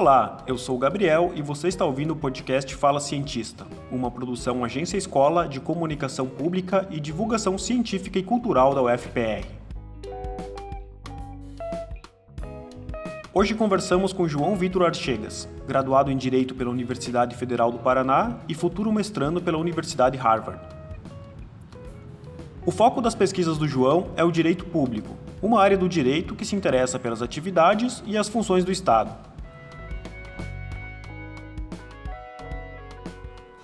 Olá, eu sou o Gabriel e você está ouvindo o podcast Fala Cientista, uma produção Agência Escola de Comunicação Pública e Divulgação Científica e Cultural da UFPR. Hoje conversamos com João Vitor Archegas, graduado em Direito pela Universidade Federal do Paraná e futuro mestrando pela Universidade Harvard. O foco das pesquisas do João é o direito público, uma área do direito que se interessa pelas atividades e as funções do Estado.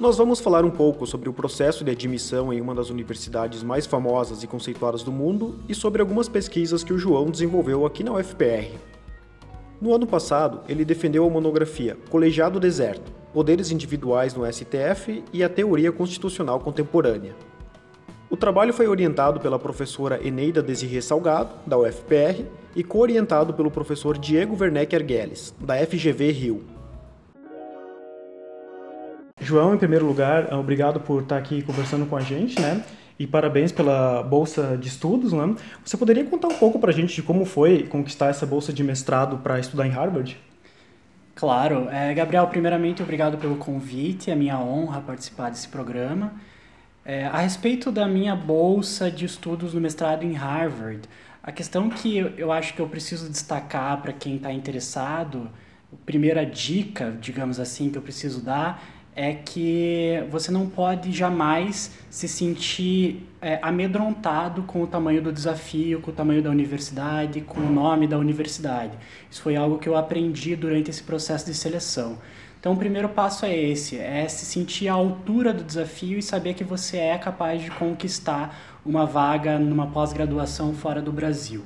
Nós vamos falar um pouco sobre o processo de admissão em uma das universidades mais famosas e conceituadas do mundo e sobre algumas pesquisas que o João desenvolveu aqui na UFPR. No ano passado, ele defendeu a monografia Colegiado Deserto: Poderes Individuais no STF e a Teoria Constitucional Contemporânea. O trabalho foi orientado pela professora Eneida Desirê Salgado, da UFPR, e co-orientado pelo professor Diego Werneck Ergueles, da FGV Rio. João, em primeiro lugar, obrigado por estar aqui conversando com a gente, né? E parabéns pela bolsa de estudos, né? Você poderia contar um pouco para a gente de como foi conquistar essa bolsa de mestrado para estudar em Harvard? Claro. É, Gabriel, primeiramente, obrigado pelo convite. É minha honra participar desse programa. É, a respeito da minha bolsa de estudos no mestrado em Harvard, a questão que eu acho que eu preciso destacar para quem está interessado, a primeira dica, digamos assim, que eu preciso dar é que você não pode jamais se sentir é, amedrontado com o tamanho do desafio, com o tamanho da universidade, com o nome da universidade. Isso foi algo que eu aprendi durante esse processo de seleção. Então, o primeiro passo é esse: é se sentir à altura do desafio e saber que você é capaz de conquistar uma vaga numa pós-graduação fora do Brasil.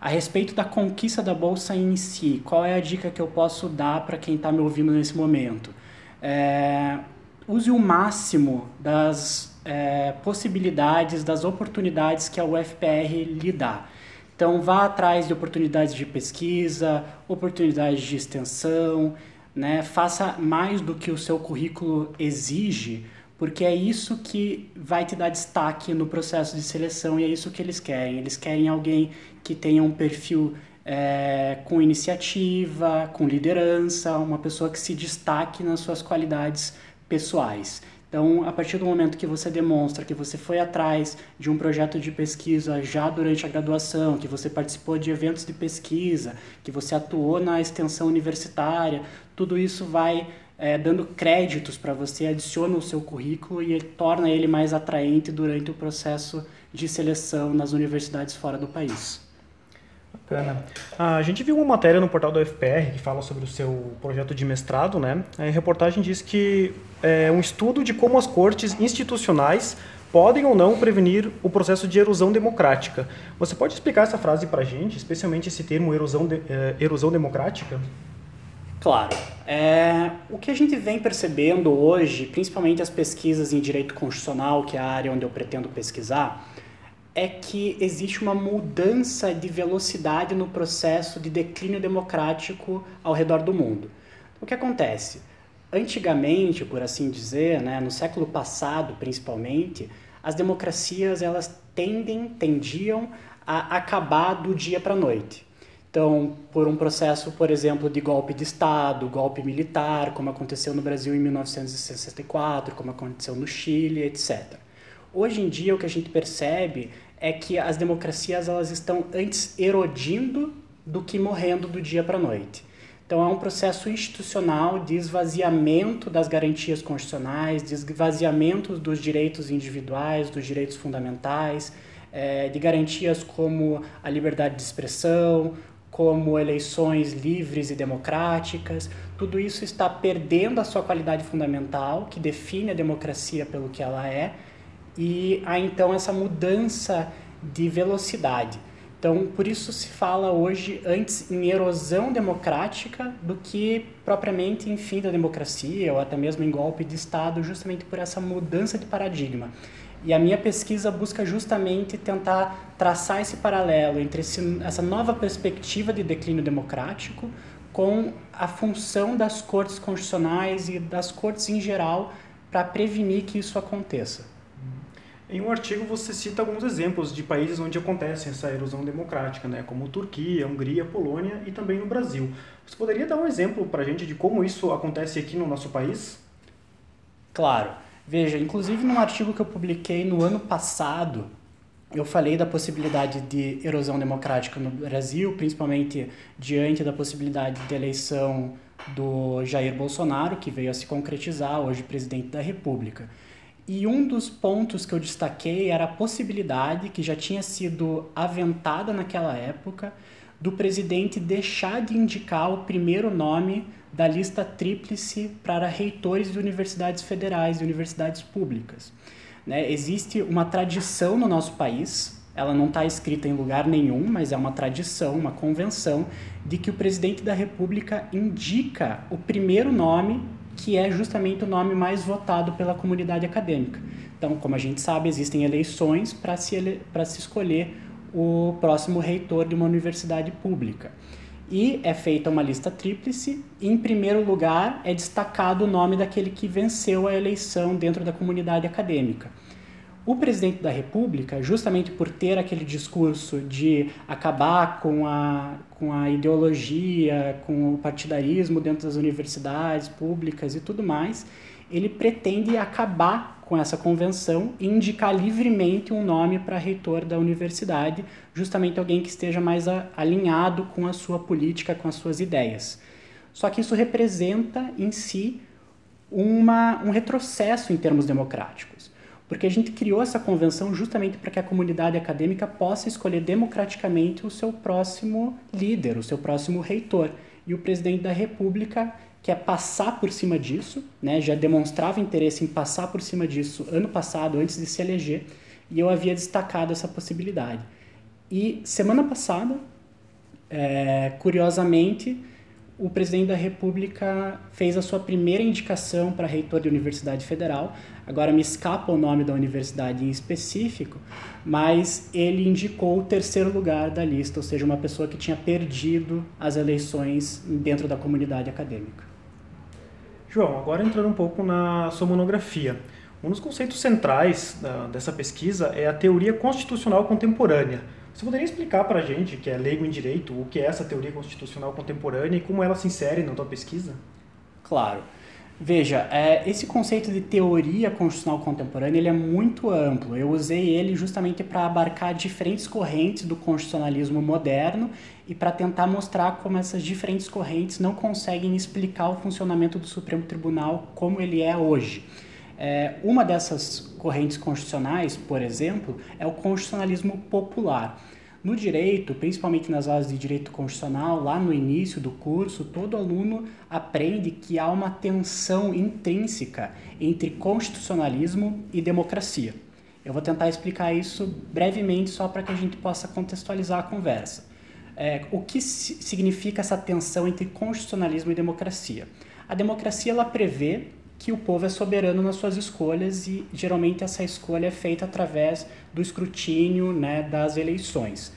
A respeito da conquista da bolsa em si, qual é a dica que eu posso dar para quem está me ouvindo nesse momento? É, use o máximo das é, possibilidades, das oportunidades que a UFPR lhe dá. Então, vá atrás de oportunidades de pesquisa, oportunidades de extensão, né? faça mais do que o seu currículo exige, porque é isso que vai te dar destaque no processo de seleção e é isso que eles querem. Eles querem alguém que tenha um perfil é, com iniciativa, com liderança, uma pessoa que se destaque nas suas qualidades pessoais. Então, a partir do momento que você demonstra que você foi atrás de um projeto de pesquisa já durante a graduação, que você participou de eventos de pesquisa, que você atuou na extensão universitária, tudo isso vai é, dando créditos para você, adiciona o seu currículo e torna ele mais atraente durante o processo de seleção nas universidades fora do país. Bacana. A gente viu uma matéria no portal do UFPR que fala sobre o seu projeto de mestrado, né? A reportagem diz que é um estudo de como as cortes institucionais podem ou não prevenir o processo de erosão democrática. Você pode explicar essa frase para a gente, especialmente esse termo erosão, de, é, erosão democrática? Claro. É, o que a gente vem percebendo hoje, principalmente as pesquisas em direito constitucional, que é a área onde eu pretendo pesquisar, é que existe uma mudança de velocidade no processo de declínio democrático ao redor do mundo. O que acontece? Antigamente, por assim dizer, né, no século passado principalmente, as democracias elas tendem, tendiam a acabar do dia para a noite. Então, por um processo, por exemplo, de golpe de Estado, golpe militar, como aconteceu no Brasil em 1964, como aconteceu no Chile, etc. Hoje em dia, o que a gente percebe é que as democracias elas estão antes erodindo do que morrendo do dia para a noite. Então é um processo institucional de esvaziamento das garantias constitucionais, de esvaziamento dos direitos individuais, dos direitos fundamentais, é, de garantias como a liberdade de expressão, como eleições livres e democráticas. Tudo isso está perdendo a sua qualidade fundamental, que define a democracia pelo que ela é, e há então essa mudança de velocidade. Então, por isso se fala hoje antes em erosão democrática do que propriamente em fim da democracia ou até mesmo em golpe de Estado, justamente por essa mudança de paradigma. E a minha pesquisa busca justamente tentar traçar esse paralelo entre esse, essa nova perspectiva de declínio democrático com a função das cortes constitucionais e das cortes em geral para prevenir que isso aconteça. Em um artigo você cita alguns exemplos de países onde acontece essa erosão democrática, né? como Turquia, Hungria, Polônia e também no Brasil. Você poderia dar um exemplo para a gente de como isso acontece aqui no nosso país? Claro. Veja, inclusive num artigo que eu publiquei no ano passado, eu falei da possibilidade de erosão democrática no Brasil, principalmente diante da possibilidade de eleição do Jair Bolsonaro, que veio a se concretizar hoje presidente da República. E um dos pontos que eu destaquei era a possibilidade, que já tinha sido aventada naquela época, do presidente deixar de indicar o primeiro nome da lista tríplice para reitores de universidades federais e universidades públicas. Né? Existe uma tradição no nosso país, ela não está escrita em lugar nenhum, mas é uma tradição, uma convenção, de que o presidente da República indica o primeiro nome que é justamente o nome mais votado pela comunidade acadêmica. Então, como a gente sabe, existem eleições para se, ele... se escolher o próximo reitor de uma universidade pública. E é feita uma lista tríplice, e em primeiro lugar é destacado o nome daquele que venceu a eleição dentro da comunidade acadêmica. O presidente da República, justamente por ter aquele discurso de acabar com a, com a ideologia, com o partidarismo dentro das universidades públicas e tudo mais, ele pretende acabar com essa convenção e indicar livremente um nome para reitor da universidade, justamente alguém que esteja mais a, alinhado com a sua política, com as suas ideias. Só que isso representa em si uma, um retrocesso em termos democráticos porque a gente criou essa convenção justamente para que a comunidade acadêmica possa escolher democraticamente o seu próximo líder, o seu próximo reitor. E o presidente da República quer passar por cima disso, né? já demonstrava interesse em passar por cima disso ano passado, antes de se eleger, e eu havia destacado essa possibilidade. E semana passada, é, curiosamente, o presidente da República fez a sua primeira indicação para reitor de Universidade Federal. Agora me escapa o nome da universidade em específico, mas ele indicou o terceiro lugar da lista, ou seja, uma pessoa que tinha perdido as eleições dentro da comunidade acadêmica. João, agora entrando um pouco na sua monografia. Um dos conceitos centrais da, dessa pesquisa é a teoria constitucional contemporânea você poderia explicar para a gente, que é leigo em direito, o que é essa teoria constitucional contemporânea e como ela se insere na tua pesquisa? Claro. Veja, é, esse conceito de teoria constitucional contemporânea ele é muito amplo. Eu usei ele justamente para abarcar diferentes correntes do constitucionalismo moderno e para tentar mostrar como essas diferentes correntes não conseguem explicar o funcionamento do Supremo Tribunal como ele é hoje. É, uma dessas correntes constitucionais, por exemplo, é o constitucionalismo popular. No direito, principalmente nas aulas de direito constitucional, lá no início do curso, todo aluno aprende que há uma tensão intrínseca entre constitucionalismo e democracia. Eu vou tentar explicar isso brevemente só para que a gente possa contextualizar a conversa. É, o que significa essa tensão entre constitucionalismo e democracia? A democracia ela prevê que o povo é soberano nas suas escolhas e geralmente essa escolha é feita através do escrutínio né, das eleições.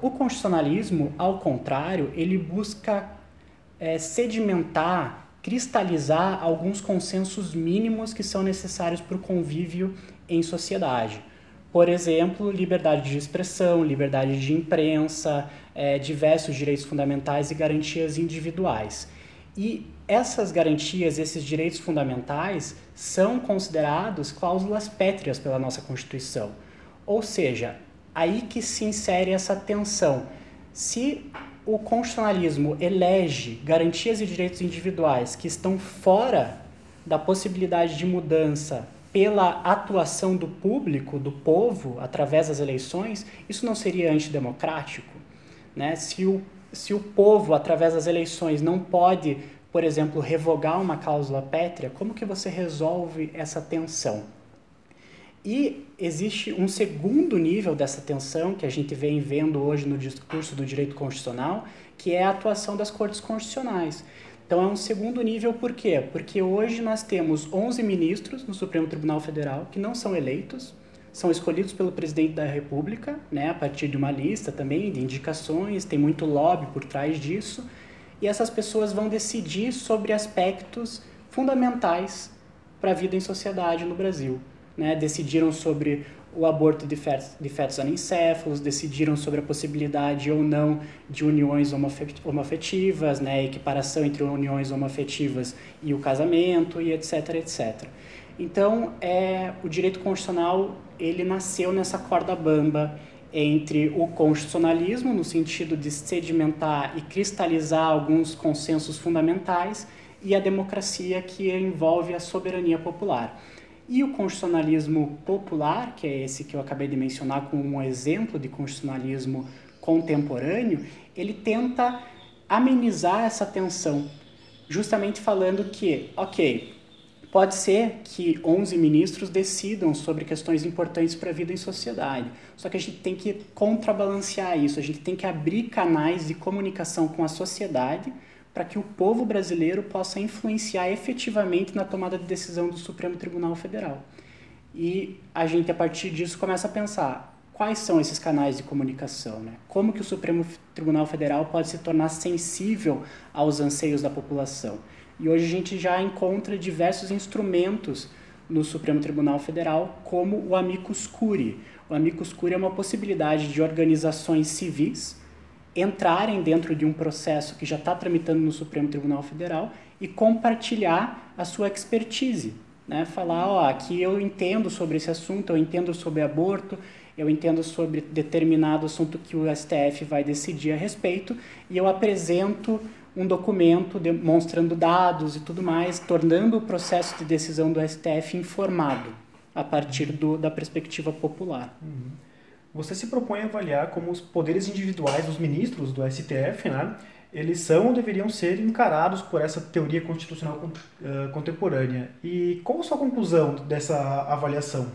O constitucionalismo, ao contrário, ele busca é, sedimentar, cristalizar alguns consensos mínimos que são necessários para o convívio em sociedade. Por exemplo, liberdade de expressão, liberdade de imprensa, é, diversos direitos fundamentais e garantias individuais. E essas garantias, esses direitos fundamentais, são considerados cláusulas pétreas pela nossa Constituição. Ou seja, aí que se insere essa tensão. Se o constitucionalismo elege garantias e direitos individuais que estão fora da possibilidade de mudança pela atuação do público, do povo, através das eleições, isso não seria antidemocrático? Né? Se o se o povo, através das eleições, não pode, por exemplo, revogar uma cláusula pétrea, como que você resolve essa tensão? E existe um segundo nível dessa tensão que a gente vem vendo hoje no discurso do direito constitucional, que é a atuação das cortes constitucionais. Então é um segundo nível por quê? Porque hoje nós temos 11 ministros no Supremo Tribunal Federal que não são eleitos, são escolhidos pelo presidente da República, né, a partir de uma lista também de indicações, tem muito lobby por trás disso, e essas pessoas vão decidir sobre aspectos fundamentais para a vida em sociedade no Brasil. né, decidiram sobre o aborto de fetos, de fetos anencéfalos, decidiram sobre a possibilidade ou não de uniões homoafetivas, né, equiparação entre uniões homoafetivas e o casamento, e etc, etc. Então, é, o direito constitucional ele nasceu nessa corda bamba entre o constitucionalismo, no sentido de sedimentar e cristalizar alguns consensos fundamentais, e a democracia, que envolve a soberania popular. E o constitucionalismo popular, que é esse que eu acabei de mencionar como um exemplo de constitucionalismo contemporâneo, ele tenta amenizar essa tensão, justamente falando que, ok, pode ser que 11 ministros decidam sobre questões importantes para a vida em sociedade, só que a gente tem que contrabalancear isso, a gente tem que abrir canais de comunicação com a sociedade para que o povo brasileiro possa influenciar efetivamente na tomada de decisão do Supremo Tribunal Federal. E a gente, a partir disso, começa a pensar quais são esses canais de comunicação, né? Como que o Supremo Tribunal Federal pode se tornar sensível aos anseios da população? E hoje a gente já encontra diversos instrumentos no Supremo Tribunal Federal, como o amicus curiae. O amicus curiae é uma possibilidade de organizações civis entrarem dentro de um processo que já está tramitando no Supremo Tribunal Federal e compartilhar a sua expertise. Né? Falar, ó, aqui eu entendo sobre esse assunto, eu entendo sobre aborto, eu entendo sobre determinado assunto que o STF vai decidir a respeito e eu apresento um documento demonstrando dados e tudo mais, tornando o processo de decisão do STF informado a partir do, da perspectiva popular. Uhum. Você se propõe a avaliar como os poderes individuais dos ministros do STF, né, eles são ou deveriam ser encarados por essa teoria constitucional uh, contemporânea. E qual a sua conclusão dessa avaliação?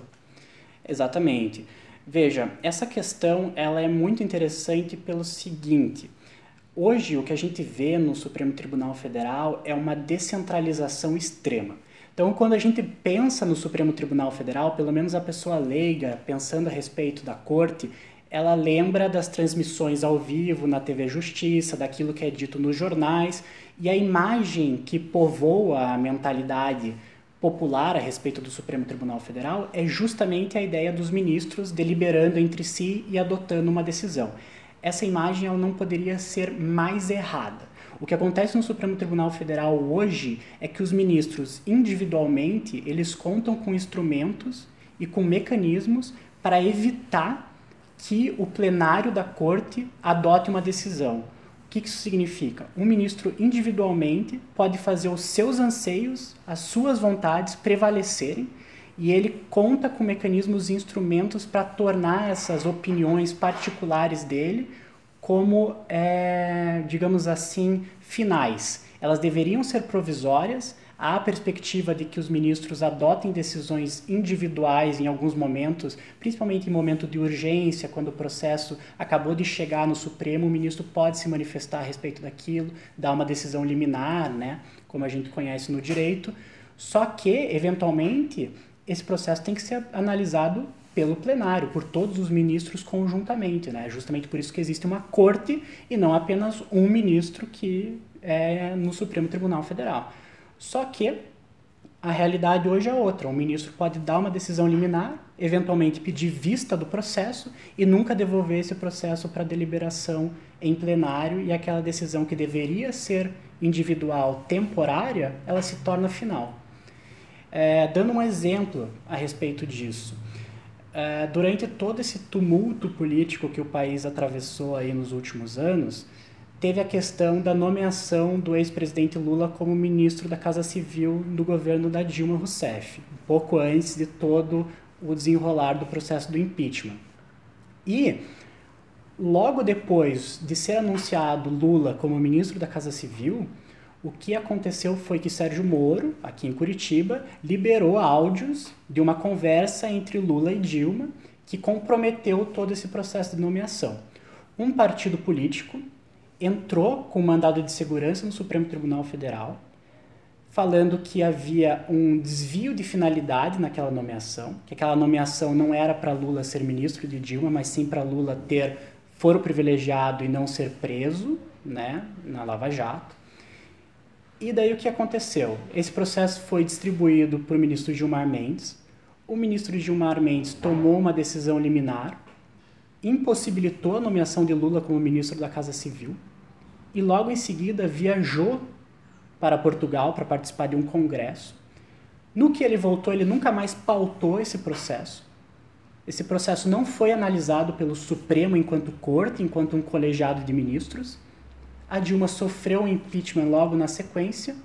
Exatamente. Veja, essa questão ela é muito interessante pelo seguinte. Hoje, o que a gente vê no Supremo Tribunal Federal é uma descentralização extrema. Então, quando a gente pensa no Supremo Tribunal Federal, pelo menos a pessoa leiga, pensando a respeito da corte, ela lembra das transmissões ao vivo na TV Justiça, daquilo que é dito nos jornais, e a imagem que povoa a mentalidade popular a respeito do Supremo Tribunal Federal é justamente a ideia dos ministros deliberando entre si e adotando uma decisão. Essa imagem ela não poderia ser mais errada. O que acontece no Supremo Tribunal Federal hoje é que os ministros individualmente eles contam com instrumentos e com mecanismos para evitar que o plenário da corte adote uma decisão. O que isso significa? Um ministro individualmente pode fazer os seus anseios, as suas vontades prevalecerem e ele conta com mecanismos e instrumentos para tornar essas opiniões particulares dele como, é, digamos assim, finais. Elas deveriam ser provisórias, há a perspectiva de que os ministros adotem decisões individuais em alguns momentos, principalmente em momento de urgência, quando o processo acabou de chegar no Supremo, o ministro pode se manifestar a respeito daquilo, dar uma decisão liminar, né, como a gente conhece no direito. Só que, eventualmente, esse processo tem que ser analisado pelo plenário, por todos os ministros conjuntamente, né? Justamente por isso que existe uma corte e não apenas um ministro que é no Supremo Tribunal Federal. Só que a realidade hoje é outra. Um ministro pode dar uma decisão liminar, eventualmente pedir vista do processo e nunca devolver esse processo para deliberação em plenário e aquela decisão que deveria ser individual, temporária, ela se torna final. É, dando um exemplo a respeito disso, é, durante todo esse tumulto político que o país atravessou aí nos últimos anos, teve a questão da nomeação do ex-presidente Lula como ministro da Casa Civil do governo da Dilma Rousseff, um pouco antes de todo o desenrolar do processo do impeachment. E logo depois de ser anunciado Lula como ministro da Casa Civil, o que aconteceu foi que Sérgio Moro, aqui em Curitiba, liberou áudios de uma conversa entre Lula e Dilma que comprometeu todo esse processo de nomeação. Um partido político entrou com mandado de segurança no Supremo Tribunal Federal, falando que havia um desvio de finalidade naquela nomeação, que aquela nomeação não era para Lula ser ministro de Dilma, mas sim para Lula ter foro privilegiado e não ser preso, né, na Lava Jato. E daí o que aconteceu? Esse processo foi distribuído para o ministro Gilmar Mendes. o ministro Gilmar Mendes tomou uma decisão liminar, impossibilitou a nomeação de Lula como ministro da Casa Civil e logo em seguida viajou para Portugal para participar de um congresso. No que ele voltou, ele nunca mais pautou esse processo. Esse processo não foi analisado pelo Supremo enquanto corte, enquanto um colegiado de ministros. A Dilma sofreu um impeachment logo na sequência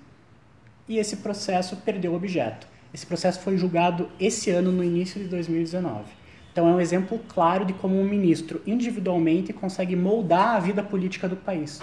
e esse processo perdeu o objeto. Esse processo foi julgado esse ano, no início de 2019. Então é um exemplo claro de como um ministro individualmente consegue moldar a vida política do país.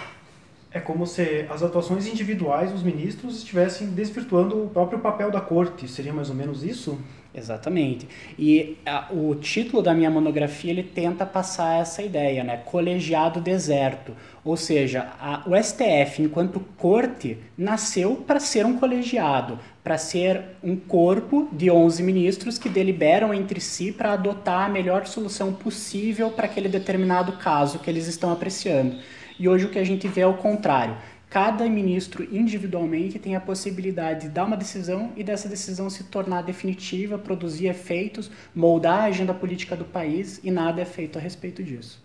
É como se as atuações individuais dos ministros estivessem desvirtuando o próprio papel da corte. Seria mais ou menos isso? Exatamente. E a, o título da minha monografia ele tenta passar essa ideia, né? Colegiado deserto. Ou seja, a, o STF, enquanto corte, nasceu para ser um colegiado, para ser um corpo de 11 ministros que deliberam entre si para adotar a melhor solução possível para aquele determinado caso que eles estão apreciando. E hoje o que a gente vê é o contrário. Cada ministro individualmente tem a possibilidade de dar uma decisão e dessa decisão se tornar definitiva, produzir efeitos, moldar a agenda política do país e nada é feito a respeito disso.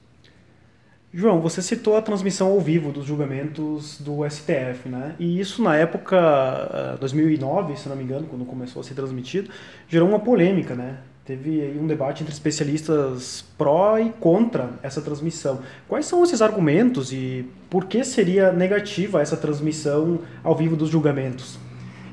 João, você citou a transmissão ao vivo dos julgamentos do STF, né? E isso na época, 2009, eh, se não me engano, quando começou a ser transmitido, gerou uma polêmica, né? Teve um debate entre especialistas pró e contra essa transmissão. Quais são esses argumentos e por que seria negativa essa transmissão ao vivo dos julgamentos?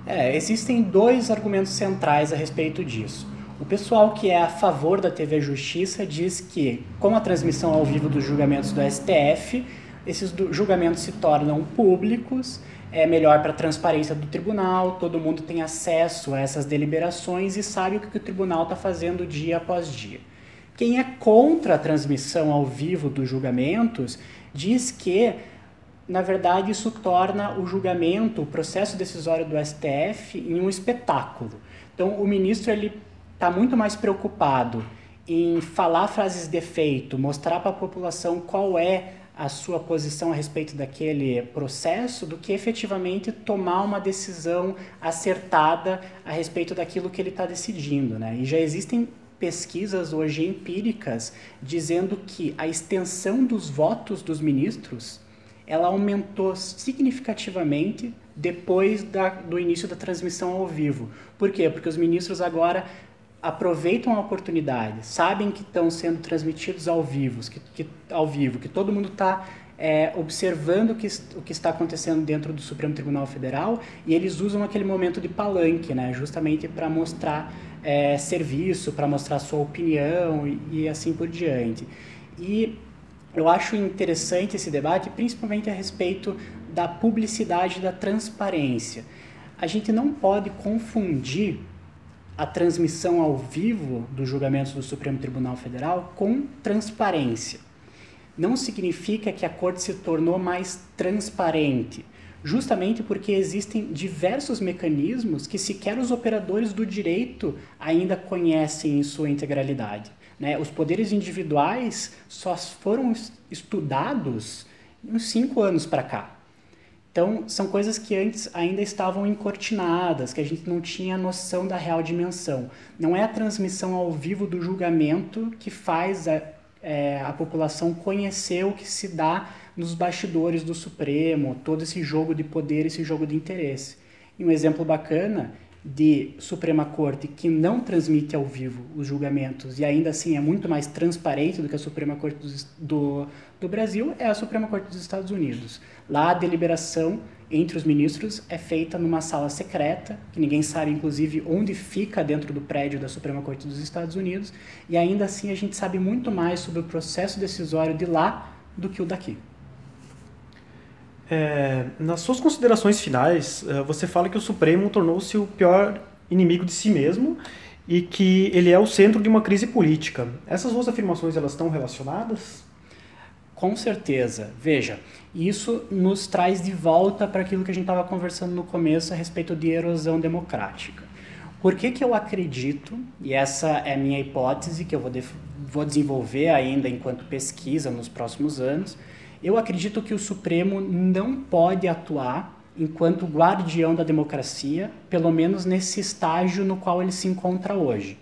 É, existem dois argumentos centrais a respeito disso. O pessoal que é a favor da TV Justiça diz que, com a transmissão ao vivo dos julgamentos do STF, esses julgamentos se tornam públicos é melhor para a transparência do tribunal, todo mundo tem acesso a essas deliberações e sabe o que o tribunal está fazendo dia após dia. Quem é contra a transmissão ao vivo dos julgamentos diz que, na verdade, isso torna o julgamento, o processo decisório do STF, em um espetáculo. Então, o ministro ele está muito mais preocupado em falar frases de efeito, mostrar para a população qual é a sua posição a respeito daquele processo do que efetivamente tomar uma decisão acertada a respeito daquilo que ele está decidindo. Né? E já existem pesquisas hoje empíricas dizendo que a extensão dos votos dos ministros ela aumentou significativamente depois da, do início da transmissão ao vivo. Por quê? Porque os ministros agora aproveitam a oportunidade, sabem que estão sendo transmitidos ao vivo, que, que, ao vivo, que todo mundo está é, observando que, o que está acontecendo dentro do Supremo Tribunal Federal e eles usam aquele momento de palanque, né, justamente para mostrar é, serviço, para mostrar sua opinião e, e assim por diante. E eu acho interessante esse debate, principalmente a respeito da publicidade da transparência. A gente não pode confundir a transmissão ao vivo dos julgamentos do Supremo Tribunal Federal com transparência. Não significa que a corte se tornou mais transparente, justamente porque existem diversos mecanismos que sequer os operadores do direito ainda conhecem em sua integralidade. Né? Os poderes individuais só foram estudados uns cinco anos para cá. Então, são coisas que antes ainda estavam encortinadas, que a gente não tinha noção da real dimensão. Não é a transmissão ao vivo do julgamento que faz a, é, a população conhecer o que se dá nos bastidores do Supremo, todo esse jogo de poder, esse jogo de interesse. E um exemplo bacana de Suprema Corte que não transmite ao vivo os julgamentos e ainda assim é muito mais transparente do que a Suprema Corte do, do, Brasil é a Suprema Corte dos Estados Unidos. Lá a deliberação entre os ministros é feita numa sala secreta, que ninguém sabe inclusive onde fica dentro do prédio da Suprema Corte dos Estados Unidos, e ainda assim a gente sabe muito mais sobre o processo decisório de lá do que o daqui. É, nas suas considerações finais, é, você fala que o Supremo tornou-se o pior inimigo de si mesmo e que ele é o centro de uma crise política. Essas duas afirmações elas estão relacionadas? Com certeza. Veja, isso nos traz de volta para aquilo que a gente estava conversando no começo a respeito de erosão democrática. Por que, que eu acredito, e essa é a minha hipótese que eu vou, vou desenvolver ainda enquanto pesquisa nos próximos anos, eu acredito que o Supremo não pode atuar enquanto guardião da democracia, pelo menos nesse estágio no qual ele se encontra hoje.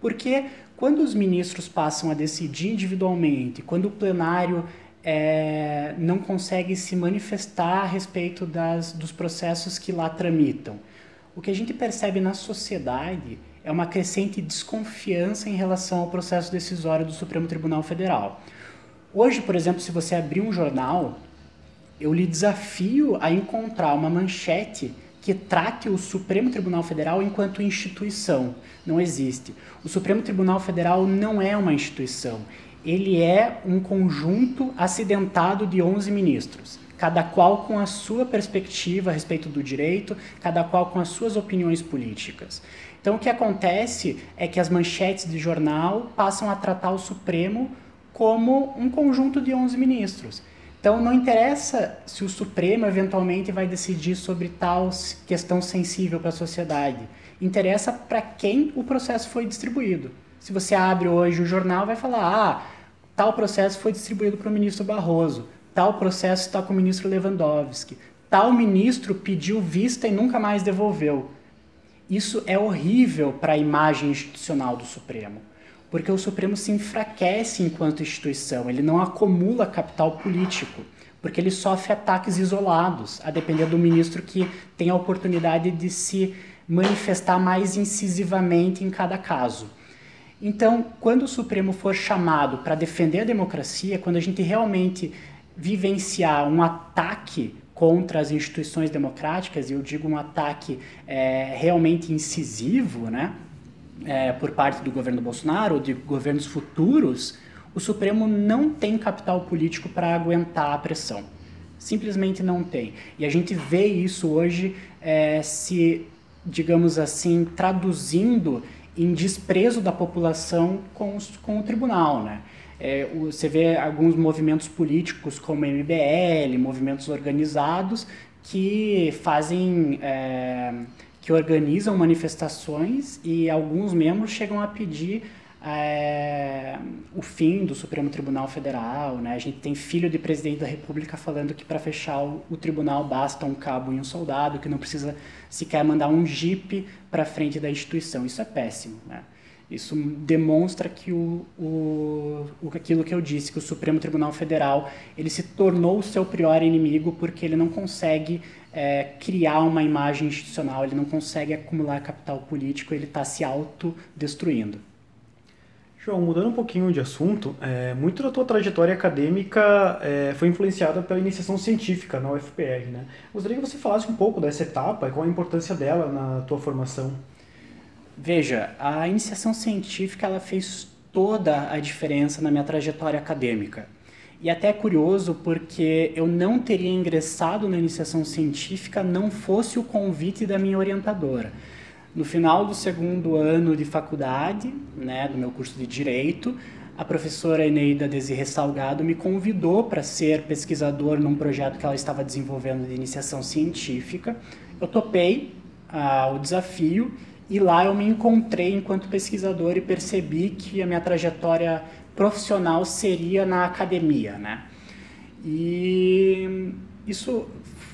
Porque quando os ministros passam a decidir individualmente, quando o plenário é, não consegue se manifestar a respeito das, dos processos que lá tramitam, o que a gente percebe na sociedade é uma crescente desconfiança em relação ao processo decisório do Supremo Tribunal Federal. Hoje, por exemplo, se você abrir um jornal, eu lhe desafio a encontrar uma manchete que trate o Supremo Tribunal Federal enquanto instituição. Não existe. O Supremo Tribunal Federal não é uma instituição. Ele é um conjunto acidentado de 11 ministros, cada qual com a sua perspectiva a respeito do direito, cada qual com as suas opiniões políticas. Então, o que acontece é que as manchetes de jornal passam a tratar o Supremo como um conjunto de 11 ministros. Então não interessa se o Supremo eventualmente vai decidir sobre tal questão sensível para a sociedade. Interessa para quem o processo foi distribuído. Se você abre hoje o jornal, vai falar: ah, tal processo foi distribuído para o ministro Barroso, tal processo está com o ministro Lewandowski, tal ministro pediu vista e nunca mais devolveu. Isso é horrível para a imagem institucional do Supremo porque o Supremo se enfraquece enquanto instituição, ele não acumula capital político, porque ele sofre ataques isolados, a depender do ministro que tem a oportunidade de se manifestar mais incisivamente em cada caso. Então, quando o Supremo for chamado para defender a democracia, quando a gente realmente vivenciar um ataque contra as instituições democráticas, e eu digo um ataque é, realmente incisivo, né? É, por parte do governo Bolsonaro ou de governos futuros, o Supremo não tem capital político para aguentar a pressão. Simplesmente não tem. E a gente vê isso hoje é, se, digamos assim, traduzindo em desprezo da população com, os, com o tribunal, né? É, você vê alguns movimentos políticos como MBL, movimentos organizados que fazem é, que organizam manifestações e alguns membros chegam a pedir é, o fim do Supremo Tribunal Federal. Né? A gente tem filho de presidente da República falando que para fechar o, o, tribunal basta um cabo e um soldado, que não precisa sequer mandar um jipe para frente da instituição. Isso é péssimo. Né? Isso demonstra que o, o, aquilo que eu disse, que o Supremo Tribunal Federal ele se tornou o seu pior inimigo porque ele não consegue é, criar uma imagem institucional, ele não consegue acumular capital político, ele está se autodestruindo. João, mudando um pouquinho de assunto, é, muito da tua trajetória acadêmica é, foi influenciada pela iniciação científica na UFPR, né? Gostaria que você falasse um pouco dessa etapa e qual a importância dela na tua formação. Veja, a iniciação científica ela fez toda a diferença na minha trajetória acadêmica. E até é curioso porque eu não teria ingressado na iniciação científica não fosse o convite da minha orientadora. No final do segundo ano de faculdade, né, do meu curso de Direito, a professora Eneida Desirre Salgado me convidou para ser pesquisador num projeto que ela estava desenvolvendo de iniciação científica. Eu topei ah, o desafio e lá eu me encontrei enquanto pesquisador e percebi que a minha trajetória profissional seria na academia, né? E isso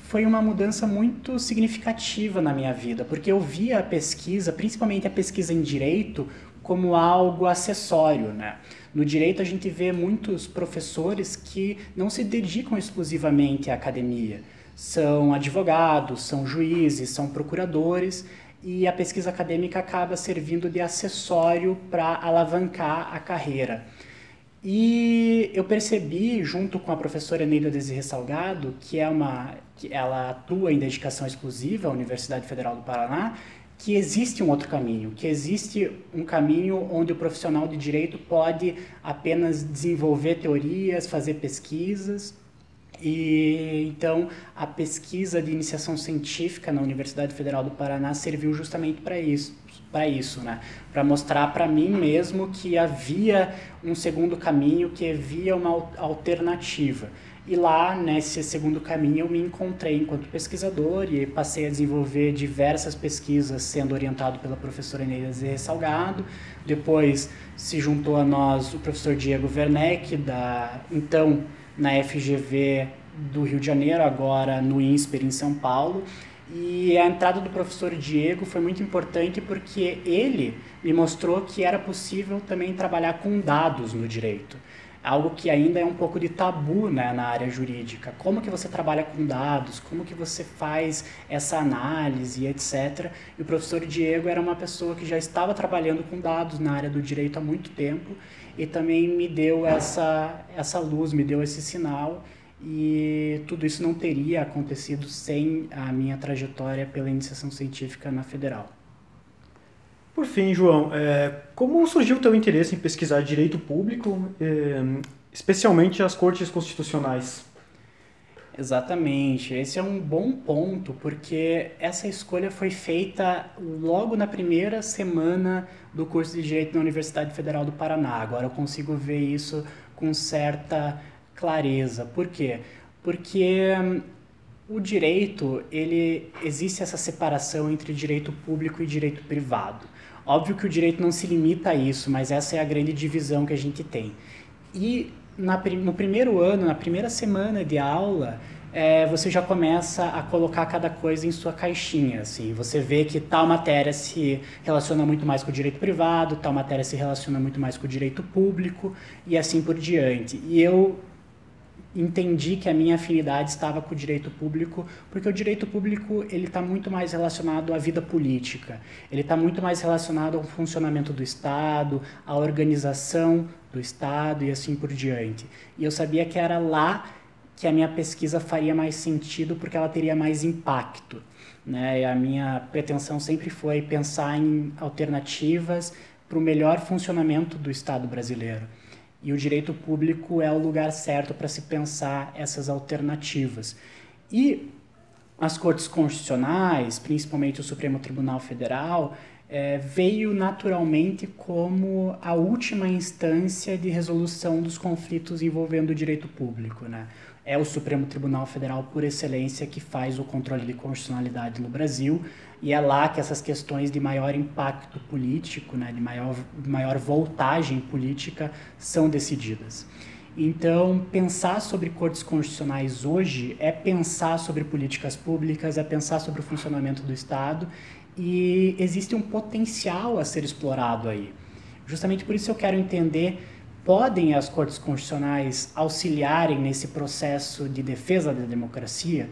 foi uma mudança muito significativa na minha vida, porque eu via a pesquisa, principalmente a pesquisa em direito, como algo acessório, né? No direito a gente vê muitos professores que não se dedicam exclusivamente à academia. São advogados, são juízes, são procuradores e a pesquisa acadêmica acaba servindo de acessório para alavancar a carreira. E eu percebi, junto com a professora Neida Desirre Salgado, que é uma que ela atua em dedicação exclusiva à Universidade Federal do Paraná, que existe um outro caminho, que existe um caminho onde o profissional de direito pode apenas desenvolver teorias, fazer pesquisas. E então a pesquisa de iniciação científica na Universidade Federal do Paraná serviu justamente para isso, para isso, né? Para mostrar para mim mesmo que havia um segundo caminho, que havia uma alternativa. E lá, nesse segundo caminho, eu me encontrei enquanto pesquisador e passei a desenvolver diversas pesquisas, sendo orientado pela professora Zé Salgado. Depois se juntou a nós o professor Diego Werneck, da, então na FGV do Rio de Janeiro, agora no INSPER em São Paulo E a entrada do professor Diego foi muito importante porque ele me mostrou que era possível também trabalhar com dados no direito. Algo que ainda é um pouco de tabu né, na área jurídica. Como que você trabalha com dados, como que você faz essa análise, etc. E o professor Diego era uma pessoa que já estava trabalhando com dados na área do direito há muito tempo e também me deu essa, essa luz, me deu esse sinal e tudo isso não teria acontecido sem a minha trajetória pela iniciação científica na Federal. Por fim, João, é, como surgiu o teu interesse em pesquisar direito público, é, especialmente as cortes constitucionais? Exatamente, esse é um bom ponto, porque essa escolha foi feita logo na primeira semana do curso de Direito na Universidade Federal do Paraná. Agora eu consigo ver isso com certa clareza. Por quê? Porque hum, o direito, ele existe essa separação entre direito público e direito privado. Óbvio que o direito não se limita a isso, mas essa é a grande divisão que a gente tem. E na, no primeiro ano, na primeira semana de aula, é, você já começa a colocar cada coisa em sua caixinha, assim. Você vê que tal matéria se relaciona muito mais com o direito privado, tal matéria se relaciona muito mais com o direito público e assim por diante. E eu entendi que a minha afinidade estava com o direito público, porque o direito público ele está muito mais relacionado à vida política, ele está muito mais relacionado ao funcionamento do Estado, à organização do Estado e assim por diante. E eu sabia que era lá que a minha pesquisa faria mais sentido, porque ela teria mais impacto. Né? E a minha pretensão sempre foi pensar em alternativas para o melhor funcionamento do Estado brasileiro. E o direito público é o lugar certo para se pensar essas alternativas. E as cortes constitucionais, principalmente o Supremo Tribunal Federal, é, veio naturalmente como a última instância de resolução dos conflitos envolvendo o direito público. Né? É o Supremo Tribunal Federal, por excelência, que faz o controle de constitucionalidade no Brasil, e é lá que essas questões de maior impacto político, né, de maior, maior voltagem política, são decididas. Então, pensar sobre cortes constitucionais hoje é pensar sobre políticas públicas, é pensar sobre o funcionamento do Estado e existe um potencial a ser explorado aí. Justamente por isso eu quero entender podem as cortes constitucionais auxiliarem nesse processo de defesa da democracia,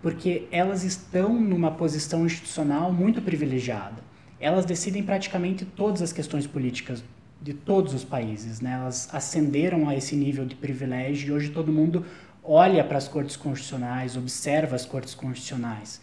porque elas estão numa posição institucional muito privilegiada. Elas decidem praticamente todas as questões políticas de todos os países, né? Elas ascenderam a esse nível de privilégio e hoje todo mundo olha para as cortes constitucionais, observa as cortes constitucionais.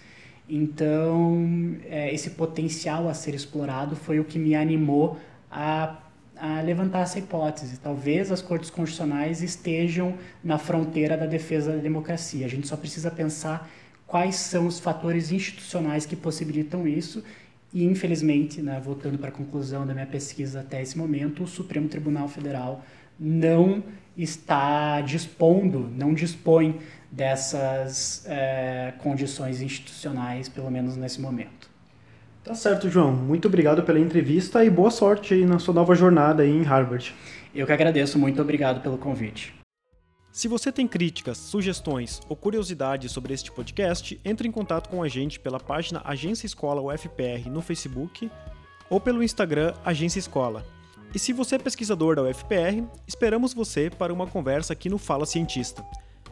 Então, é, esse potencial a ser explorado foi o que me animou a, a levantar essa hipótese. Talvez as cortes constitucionais estejam na fronteira da defesa da democracia. A gente só precisa pensar quais são os fatores institucionais que possibilitam isso. E, infelizmente, né, voltando para a conclusão da minha pesquisa até esse momento, o Supremo Tribunal Federal não está dispondo, não dispõe dessas é, condições institucionais, pelo menos nesse momento. Tá certo, João. Muito obrigado pela entrevista e boa sorte aí na sua nova jornada aí em Harvard. Eu que agradeço, muito obrigado pelo convite. Se você tem críticas, sugestões ou curiosidades sobre este podcast, entre em contato com a gente pela página Agência Escola UFPR no Facebook ou pelo Instagram Agência Escola. E se você é pesquisador da UFPR, esperamos você para uma conversa aqui no Fala Cientista.